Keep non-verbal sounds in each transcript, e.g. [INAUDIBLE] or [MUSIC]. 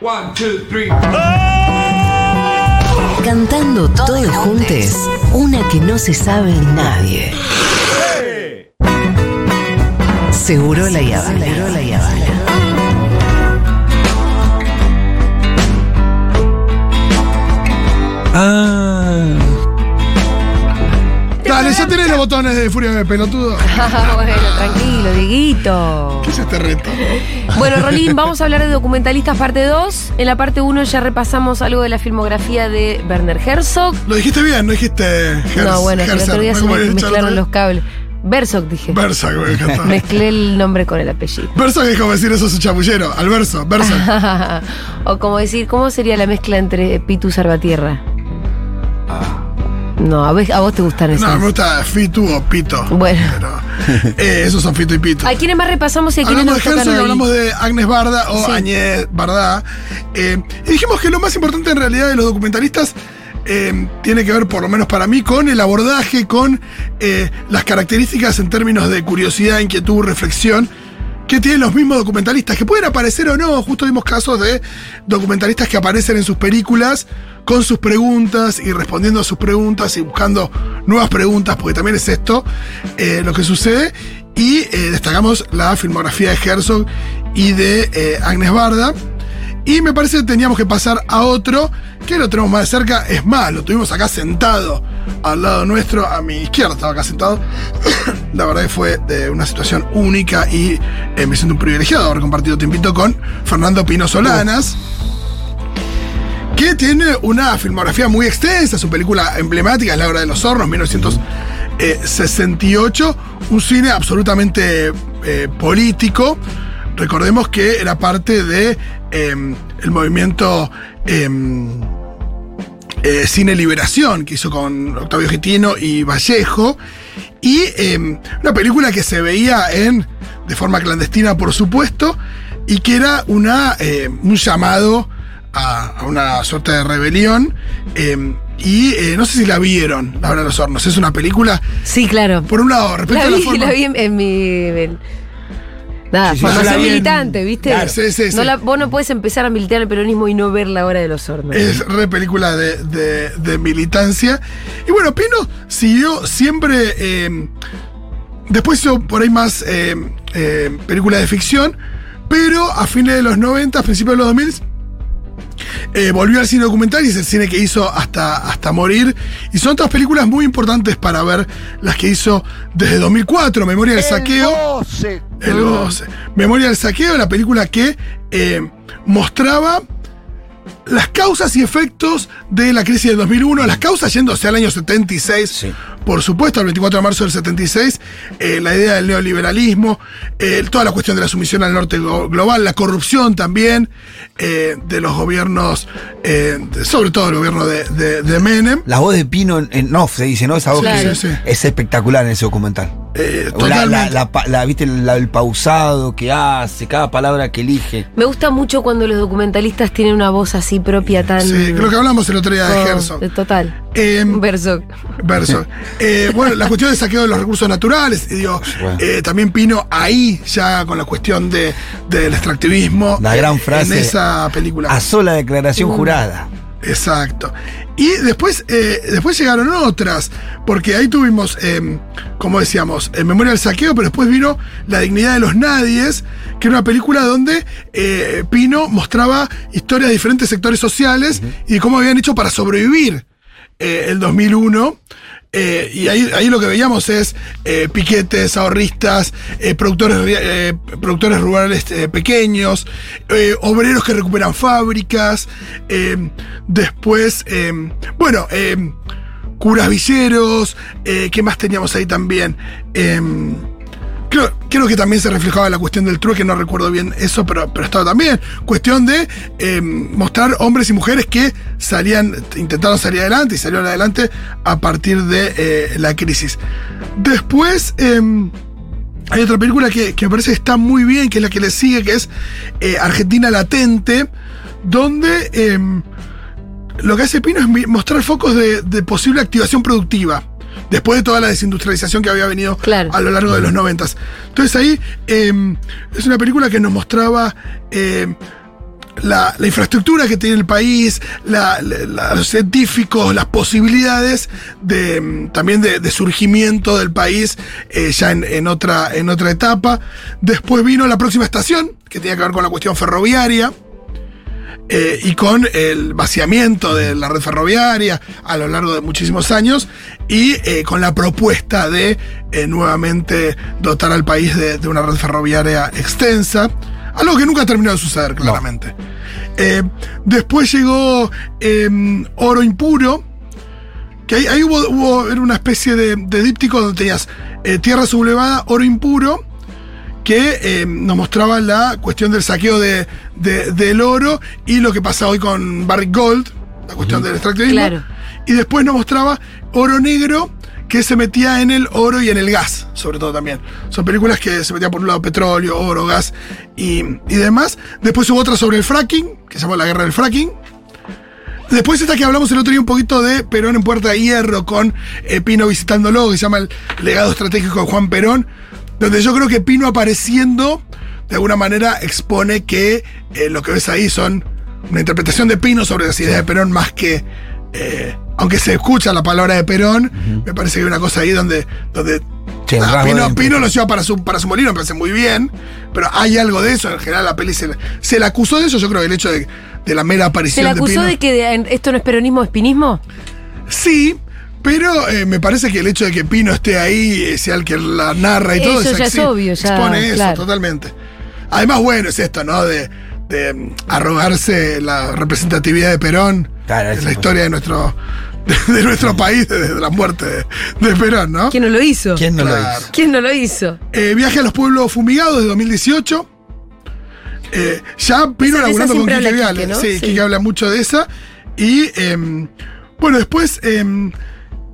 One, two, three. Cantando todos juntos, una que no se sabe nadie. Seguro la Yavana. Seguro la Yavana. Ah. Dale, ya tenés los botones de Furia de pelotudo. Ah, [LAUGHS] bueno, tranquilo, Dieguito. ¿Qué es este reto? Bueno, Rolín, vamos a hablar de documentalistas parte 2. En la parte 1 ya repasamos algo de la filmografía de Werner Herzog. Lo dijiste bien, no dijiste Herz, no, bueno, que el otro día se ¿Cómo me habías dicho el mezclaron los cables. Berzog dije. Bersa, me encantó. [LAUGHS] Mezclé el nombre con el apellido. Que es como decir eso es un chamullero. Al verso, Bersa. [LAUGHS] o como decir, ¿cómo sería la mezcla entre Pitu y Salvatierra? No, a vos, a vos te gustan esas. No, me gusta Fitu o Pito. Bueno. Pero, eh, esos son Fito y Pito. ¿A quiénes más repasamos y a quiénes Hablamos nos de tocan Herzog, hoy? hablamos de Agnes Barda o Sí. Añez Barda. Eh, y dijimos que lo más importante en realidad de los documentalistas eh, tiene que ver, por lo menos para mí, con el abordaje, con eh, las características en términos de curiosidad, inquietud, reflexión. Que tienen los mismos documentalistas, que pueden aparecer o no. Justo vimos casos de documentalistas que aparecen en sus películas con sus preguntas y respondiendo a sus preguntas y buscando nuevas preguntas, porque también es esto eh, lo que sucede. Y eh, destacamos la filmografía de Herzog y de eh, Agnes Barda. Y me parece que teníamos que pasar a otro, que lo tenemos más de cerca, es más, lo tuvimos acá sentado al lado nuestro, a mi izquierda estaba acá sentado. [COUGHS] La verdad que fue de una situación única y eh, me siento un privilegiado haber compartido tiempito con Fernando Pino Solanas que tiene una filmografía muy extensa, su película emblemática es La Hora de los Hornos, 1968, un cine absolutamente eh, político. Recordemos que era parte de eh, el movimiento eh, eh, Cine Liberación que hizo con Octavio Gitino y Vallejo. Y eh, una película que se veía en, de forma clandestina, por supuesto, y que era una, un llamado a, a una suerte de rebelión. y eh, no sé si la vieron, La Hora de los Hornos. Es una película, Sí, claro. por un lado, respecto La a la vi, [LAUGHS] forma. la vi en, en mi. en- nada, Sí, sí, formación militante, ¿viste? Claro, sí, sí, No la- vos no puedes empezar a militar el peronismo y no ver la hora de los hornos. Es re película de, de- de militancia. Y bueno, Pino siguió siempre. eh, después hizo por ahí más eh, eh, películas de ficción. Pero a fines de los 90, principios de los 2000, eh, volvió al cine documental y es el cine que hizo hasta, hasta morir. Y son otras películas muy importantes para ver las que hizo desde 2004, Memoria del Saqueo. El 12. Memoria del saqueo, la película que eh, mostraba las causas y efectos de la crisis del 2001, las causas yéndose al año 76, Sí. Por supuesto, al 24 de marzo del 76, eh, la idea del neoliberalismo, eh, toda la cuestión de la sumisión al norte glo- global, la corrupción también eh, de los gobiernos, eh, sobre todo el gobierno de, de- de Menem. La voz de Pino en, en off se dice, ¿no? Esa voz Claro. que Sí, sí. es espectacular en ese documental. Eh, La, totalmente. la, la la- ¿viste? La- el pausado que hace, cada palabra que elige. Me gusta mucho cuando los documentalistas tienen una voz así propia tan. Sí, creo que hablamos el otro día de Oh, Herzog. de Total. Eh, Verso. Verso. Eh, bueno, la cuestión del saqueo de los recursos naturales, y digo, Bueno. eh, también Pino ahí ya con la cuestión de, del extractivismo. La gran frase. En esa película. A sola declaración jurada. Exacto. Y después, eh, después llegaron otras, porque ahí tuvimos, eh, como decíamos, en Memoria del Saqueo, pero después vino La Dignidad de los Nadies, que era una película donde eh, Pino mostraba historias de diferentes sectores sociales y de cómo habían hecho para sobrevivir eh, el 2001. Eh, y ahí, ahí lo que veíamos es eh, piquetes, ahorristas, eh, productores, eh, productores rurales pequeños, obreros que recuperan fábricas, después, bueno, curas villeros, ¿qué más teníamos ahí también? Em, Creo, creo que también se reflejaba la cuestión del trueque, no recuerdo bien eso, pero, pero estaba también. Cuestión de eh, mostrar hombres y mujeres que salían, intentaron salir adelante y salieron adelante a partir de eh, la crisis. Después eh, hay otra película que, que me parece que está muy bien, que es la que le sigue, que es eh, Argentina Latente, donde eh, lo que hace Pino es mostrar focos de posible activación productiva. Después de toda la desindustrialización que había venido Claro. a lo largo de los noventas. Entonces ahí eh, es una película que nos mostraba eh, la, la infraestructura que tiene el país, la- la- la- los científicos, las posibilidades de, mm, también de, de surgimiento del país eh, ya en, en otra, en otra etapa. Después vino la próxima estación, que tenía que ver con la cuestión ferroviaria. Eh, y con el vaciamiento de la red ferroviaria a lo largo de muchísimos años y eh, con la propuesta de eh, nuevamente dotar al país de, de una red ferroviaria extensa, algo que nunca terminó de suceder claramente. Después llegó eh, Oro Impuro, que ahí, ahí hubo, hubo- era una especie de, de díptico donde tenías Tierra Sublevada, Oro Impuro, que eh, nos mostraba la cuestión del saqueo de, de- del oro y lo que pasa hoy con Barrick Gold, la cuestión del extractivismo. Claro. Y después nos mostraba Oro Negro, que se metía en el oro y en el gas, sobre todo también. Son películas que se metían por un lado petróleo, oro, gas y, y demás. Después hubo otra sobre el fracking, que se llamó La Guerra del Fracking. Después esta que hablamos el otro día un poquito de Perón en Puerta de Hierro con eh, Pino visitándolo, que se llama El legado estratégico de Juan Perón, donde yo creo que Pino apareciendo de alguna manera expone que eh, lo que ves ahí son una interpretación de Pino sobre las ideas de Perón más que... eh, aunque se escucha la palabra de Perón, me parece que hay una cosa ahí donde, donde Ah, rasgo Pino, de- Pino lo lleva para su, para su molino, me parece muy bien, pero hay algo de eso. En general, la peli se, le- se le acusó de eso. Yo creo que el hecho de, de la mera ¿Se aparición le de acusó Pino. de que de- esto no es peronismo, es pinismo? Sí, pero eh, me parece que el hecho de que Pino esté ahí, eh, sea el que la narra y todo, Eso ya es obvio, ya, expone eso claro. totalmente. Además, bueno, es esto, ¿no? De, de, mm, arrogarse la representatividad de Perón Claro, en la historia de nuestro, [LAUGHS] de, de nuestro país desde la muerte de, de Perón, ¿no? ¿Quién no lo hizo? ¿Quién no lo hizo? ¿Quién no lo hizo? Eh, viaje a los pueblos fumigados de 2018. Eh, ya Pino laburando con Quique habla Viale. Quique, ¿no? Sí, Sí. Quique habla mucho de esa. Y em, bueno, después em,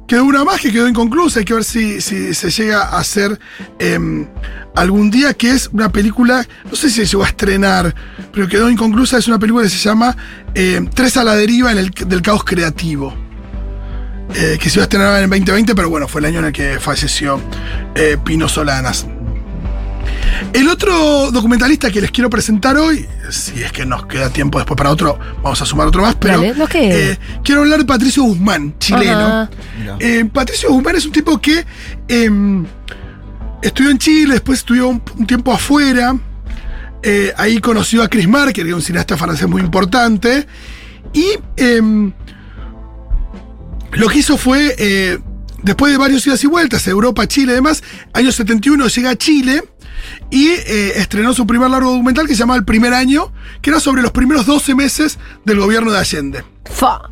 quedó una más que quedó inconclusa. Hay que ver si, si se llega a hacer em, algún día, que es una película, no sé si se llegó a estrenar, pero quedó inconclusa. Es una película que se llama em, Tres a la deriva en el, del caos creativo. Eh, que se iba a estrenar en el 2020, pero bueno, fue el año en el que falleció eh, Pino Solanas. El otro documentalista que les quiero presentar hoy, si es que nos queda tiempo después para otro, vamos a sumar otro más, pero Dale, queda. eh, quiero hablar de Patricio Guzmán, chileno. Eh, Patricio Guzmán es un tipo que em, estudió en Chile, después estudió un, un tiempo afuera. eh, ahí conoció a Chris Marker, que es un cineasta francés muy importante. Y em, lo que hizo fue, eh, después de varios idas y vueltas, Europa, Chile y demás, año 71 llega a Chile y eh, estrenó su primer largo documental que se llamaba El primer año, que era sobre los primeros 12 meses del gobierno de Allende. Fa.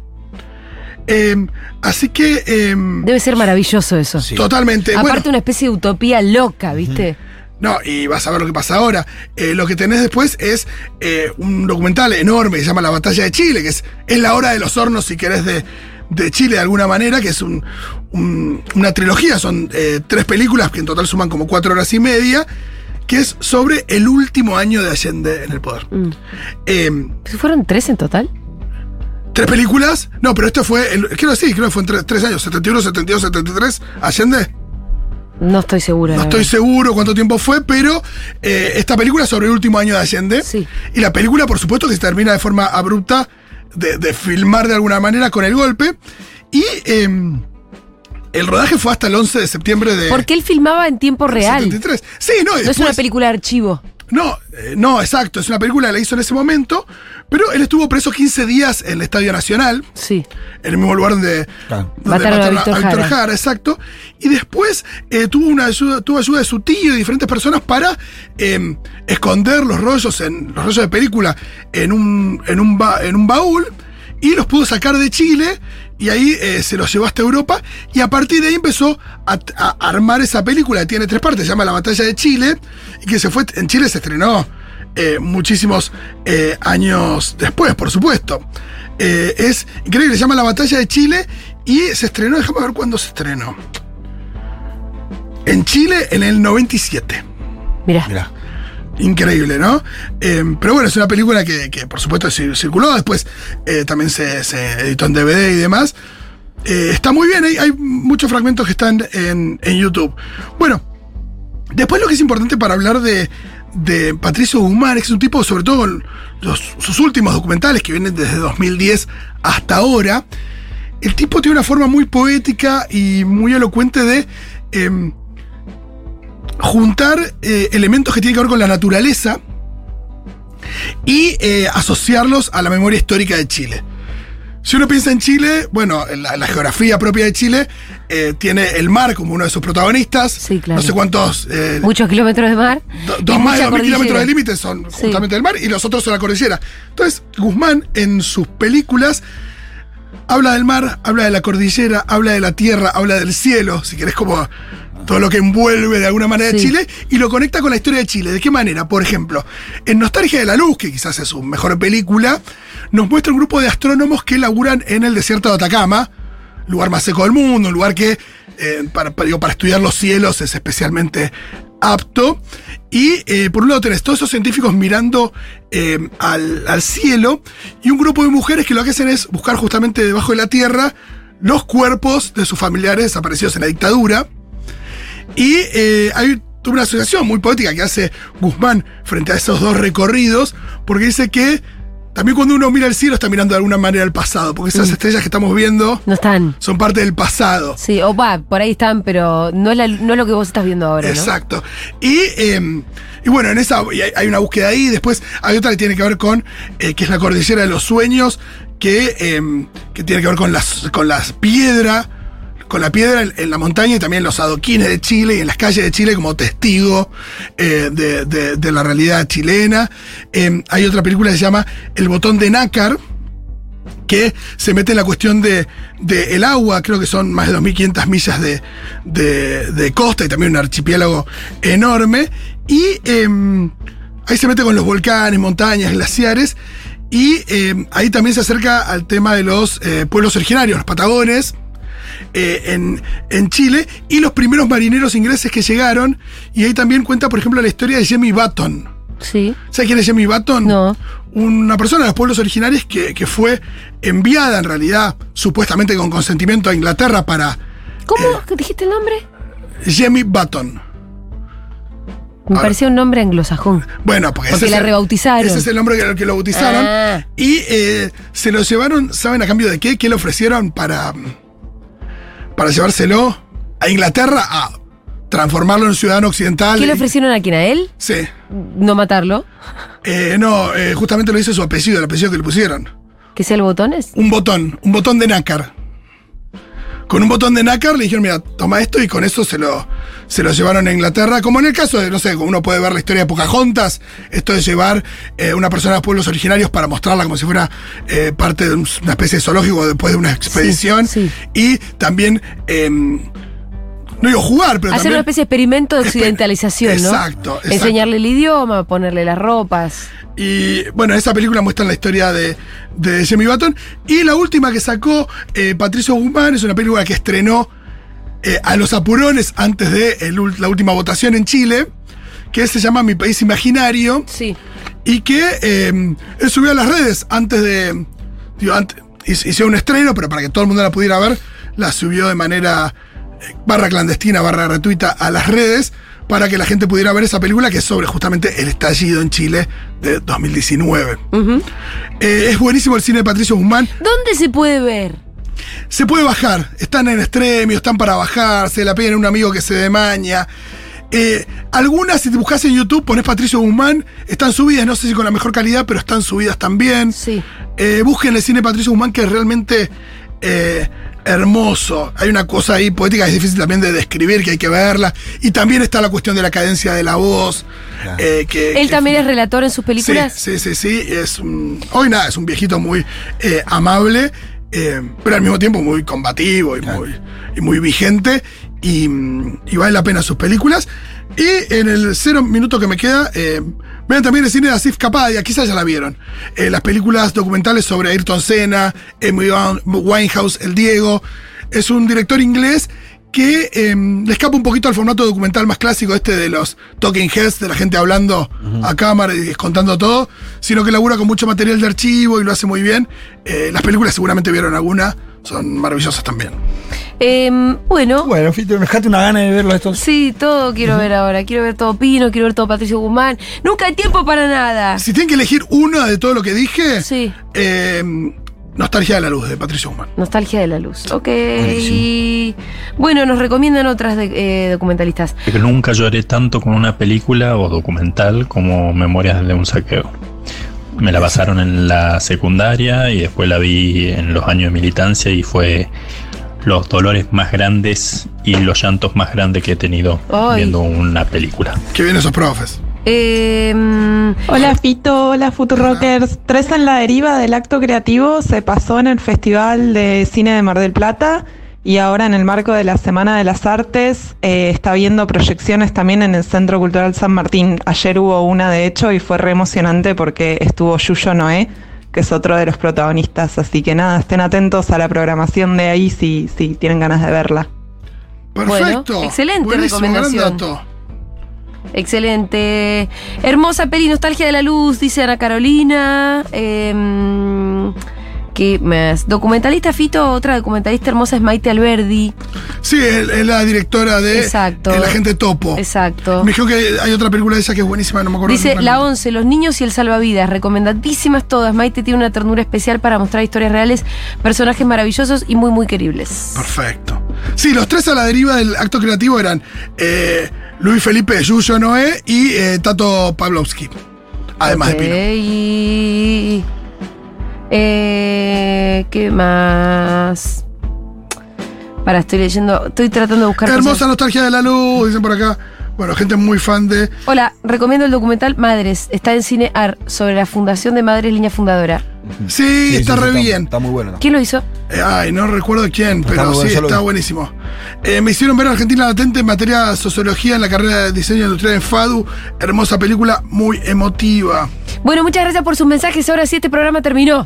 Em, así que... em, Debe ser maravilloso eso. Sí. Totalmente. Aparte bueno, una especie de utopía loca, ¿viste? no, y vas a ver lo que pasa ahora. Eh, lo que tenés después es eh, un documental enorme que se llama La Batalla de Chile, que es, es la hora de los hornos, si querés, de, de Chile de alguna manera, que es un- un- una trilogía, son eh, tres películas que en total suman como cuatro horas y media, que es sobre el último año de Allende en el poder. Mm. Eh, ¿Si ¿Fueron tres en total? ¿Tres películas? No, pero esto fue, el, creo que sí, creo que fue en tres, tres años, 71, 72, 73, Allende. No estoy segura. No estoy seguro cuánto tiempo fue, pero eh, esta película es sobre el último año de Allende. Sí. Y la película, por supuesto, que se termina de forma abrupta de, de filmar de alguna manera con el golpe. Y eh, el rodaje fue hasta el 11 de septiembre de. Porque él filmaba en tiempo real. 73. Sí, no, es una película de archivo. No, eh, no, exacto. Es una película que la hizo en ese momento. Pero él estuvo preso 15 días en el Estadio Nacional. Sí. En el mismo lugar donde, Claro. donde Mataron a Víctor Jara. exacto. Y después eh, tuvo una ayuda, tuvo ayuda de su tío y de diferentes personas para eh, esconder los rollos en los rollos de película en un, en un, ba- en un baúl y los pudo sacar de Chile y ahí eh, se los llevó hasta Europa y a partir de ahí empezó a, a armar esa película que tiene tres partes, se llama La Batalla de Chile y que se fue en Chile se estrenó eh, muchísimos eh, años después, por supuesto. Eh, es increíble, se llama La Batalla de Chile y se estrenó, déjame ver cuándo se estrenó. En Chile en el 97. Mirá. Mira. Increíble, ¿no? Eh, pero bueno, es una película que, que, por supuesto cir- circuló, después eh, también se, se editó en DVD y demás. Eh, está muy bien, hay, muchos fragmentos que están en, en YouTube. Bueno, después lo que es importante para hablar de, de Patricio Guzmán es un tipo, sobre todo los- sus últimos documentales que vienen desde 2010 hasta ahora, el tipo tiene una forma muy poética y muy elocuente de em, juntar eh, elementos que tienen que ver con la naturaleza y eh, asociarlos a la memoria histórica de Chile. Si uno piensa en Chile, bueno, la, la geografía propia de Chile eh, tiene el mar como uno de sus protagonistas. Sí, claro. No sé cuántos. eh, Muchos kilómetros de mar. do- dos más de mucha 2.000 kilómetros de límite son Sí. justamente el mar y los otros son la cordillera. Entonces, Guzmán en sus películas habla del mar, habla de la cordillera, habla de la tierra, habla del cielo, si querés como todo lo que envuelve de alguna manera Sí. Chile, y lo conecta con la historia de Chile. ¿De qué manera? Por ejemplo, en Nostalgia de la Luz, que quizás es su mejor película, nos muestra un grupo de astrónomos que laburan en el desierto de Atacama, lugar más seco del mundo, un lugar que eh, para, para- digo, para estudiar los cielos es especialmente apto. Y eh, por un lado tenés todos esos científicos mirando eh, al, cielo y un grupo de mujeres que lo que hacen es buscar justamente debajo de la tierra los cuerpos de sus familiares desaparecidos en la dictadura. Y eh, hay una asociación muy poética que hace Guzmán frente a esos dos recorridos, porque dice que también cuando uno mira el cielo está mirando de alguna manera el pasado, porque esas estrellas que estamos viendo No están. son parte del pasado. Sí, o va, por ahí están, pero no es, la- no es lo que vos estás viendo ahora, ¿no? Exacto. Y, eh, y bueno, en esa hay, hay una búsqueda ahí. Después hay otra que tiene que ver con, eh, que es la cordillera de los sueños, que, eh, que tiene que ver con las, con las piedras, con la piedra en, la montaña y también los adoquines de Chile y en las calles de Chile como testigo eh, de, la realidad chilena. Eh, hay otra película que se llama El botón de nácar que se mete en la cuestión de, de el agua, creo que son más de 2.500 millas de, de- de costa y también un archipiélago enorme, y em, ahí se mete con los volcanes, montañas, glaciares, y em, ahí también se acerca al tema de los eh, pueblos originarios, los patagones, eh, en, en Chile, y los primeros marineros ingleses que llegaron, y ahí también cuenta, por ejemplo, la historia de Jimmy Button. Sí. ¿Sabes quién es Jimmy Button? No. Una persona de los pueblos originarios que, que fue enviada en realidad, supuestamente con consentimiento a Inglaterra para ¿Cómo Eh. dijiste el nombre? Jimmy Button. Me ahora- parecía un nombre anglosajón. Bueno, porque, Porque ese la es rebautizaron. Ese es el nombre que, que lo bautizaron. Ah. Y eh, se lo llevaron, ¿saben a cambio de qué? ¿Qué le ofrecieron para, para llevárselo a Inglaterra a transformarlo en ciudadano occidental? ¿Qué le ofrecieron a quién? ¿A él? Sí. No matarlo. Eh, no, eh, justamente lo dice su apellido, el apellido que le pusieron. ¿Que sea el botones? un botón, un botón de nácar. Con un botón de nácar le dijeron, mira, toma esto y con eso se lo, se lo llevaron a Inglaterra. Como en el caso de, no sé, uno puede ver la historia de Pocahontas, esto de llevar eh, una persona a los pueblos originarios para mostrarla como si fuera eh, parte de un- una especie de zoológico después de una expedición. sí. Y también, em, no digo jugar, pero Hacer también... una especie de experimento de occidentalización, ¿no? Exacto, exacto. Enseñarle el idioma, ponerle las ropas. Y bueno, esa película muestra la historia de, de Jimmy Button. Y la última que sacó eh, Patricio Guzmán es una película que estrenó eh, a los apurones antes de el la última votación en Chile, que se llama Mi País Imaginario, Sí. y que eh, él subió a las redes antes de. Digo, antes, hizo hizo un estreno, pero para que todo el mundo la pudiera ver, la subió de manera eh, barra clandestina, barra gratuita a las redes para que la gente pudiera ver esa película que es sobre justamente el estallido en Chile de 2019. Eh, es buenísimo el cine de Patricio Guzmán. ¿Dónde se puede ver? Se puede bajar, están en extremio, están para bajar, se la piden a un amigo que se demaña. Eh, algunas, si te buscas en YouTube, pones Patricio Guzmán, están subidas, no sé si con la mejor calidad, pero están subidas también. Sí. Eh, busquen el cine de Patricio Guzmán, que es realmente eh, hermoso. Hay una cosa ahí poética que es difícil también de describir, que hay que verla. Y también está la cuestión de la cadencia de la voz. eh, que, ¿Él que- también es relator en sus películas? Sí, sí, sí, sí. Es un- hoy nada, es un viejito muy eh, amable, eh, pero al mismo tiempo muy combativo y, muy, y muy vigente. Y, y vale la pena sus películas. Y en el cero minuto que me queda, eh, vean también el cine de Asif Kapadia, quizás ya la vieron. Eh, las películas documentales sobre Ayrton Senna, Amy Winehouse, El Diego. Es un director inglés que eh, le escapa un poquito al formato documental más clásico este de los talking heads, de la gente hablando a cámara y contando todo, sino que labura con mucho material de archivo y lo hace muy bien. Eh, las películas seguramente vieron alguna, son maravillosas también. Em, bueno, Bueno, Fito, dejate una gana de verlo estos. sí, todo quiero ver ahora. Quiero ver todo Pino, quiero ver todo Patricio Guzmán. Nunca hay tiempo para nada. Si tienen que elegir uno de todo lo que dije, Sí. eh, Nostalgia de la Luz, de Patricio Guzmán. Nostalgia de la luz. Ok. Buenísimo. Bueno, nos recomiendan otras de- eh, documentalistas. que nunca lloré tanto con una película o documental como Memorias de un saqueo. Me la pasaron en la secundaria y después la vi en los años de militancia y fue los dolores más grandes y los llantos más grandes que he tenido Ay. viendo una película. Que vienen esos profes. Em, Hola Fito, hola Futurockers. Tres en la deriva del acto creativo se pasó en el Festival de Cine de Mar del Plata y ahora en el marco de la Semana de las Artes eh, está viendo proyecciones también en el Centro Cultural San Martín. Ayer hubo una de hecho y fue re emocionante porque estuvo Yuyo Noé, que es otro de los protagonistas. Así que nada, estén atentos a la programación de ahí si, si tienen ganas de verla. Perfecto. Bueno, excelente Buenísimo, recomendación. Excelente. Hermosa peli, Nostalgia de la luz, dice Ana Carolina. Em, ¿Qué más? Documentalista Fito, otra documentalista hermosa es Maite Alberdi. Sí, es es la directora de Exacto. El Agente Topo. Exacto. Me dijo que hay otra película de esa que es buenísima, no me acuerdo. Dice La nombre. 11, Los niños y el salvavidas, recomendadísimas todas. Maite tiene una ternura especial para mostrar historias reales, personajes maravillosos y muy, muy queribles. Perfecto. Sí, los tres a la deriva del acto creativo eran eh, Luis Felipe Yuyo Noé y eh, Tato Pavlovsky. Además Ok, de Pino. y- Eh, ¿Qué más? Para, estoy leyendo, estoy tratando de buscar. Hermosa cosas. nostalgia de la luz, dicen por acá. Bueno, gente muy fan de. Hola, recomiendo el documental Madres. Está en Cine Ar sobre la fundación de Madres Línea Fundadora. Sí, Sí, está sí, re sí, bien. Está muy bueno. ¿Quién lo hizo? Eh, ay, no recuerdo quién, Está pero bueno, sí, está buenísimo. Eh, me hicieron ver Argentina Latente en materia de sociología en la carrera de diseño industrial en FADU. Hermosa película, muy emotiva. Bueno, muchas gracias por sus mensajes. Ahora sí, este programa terminó.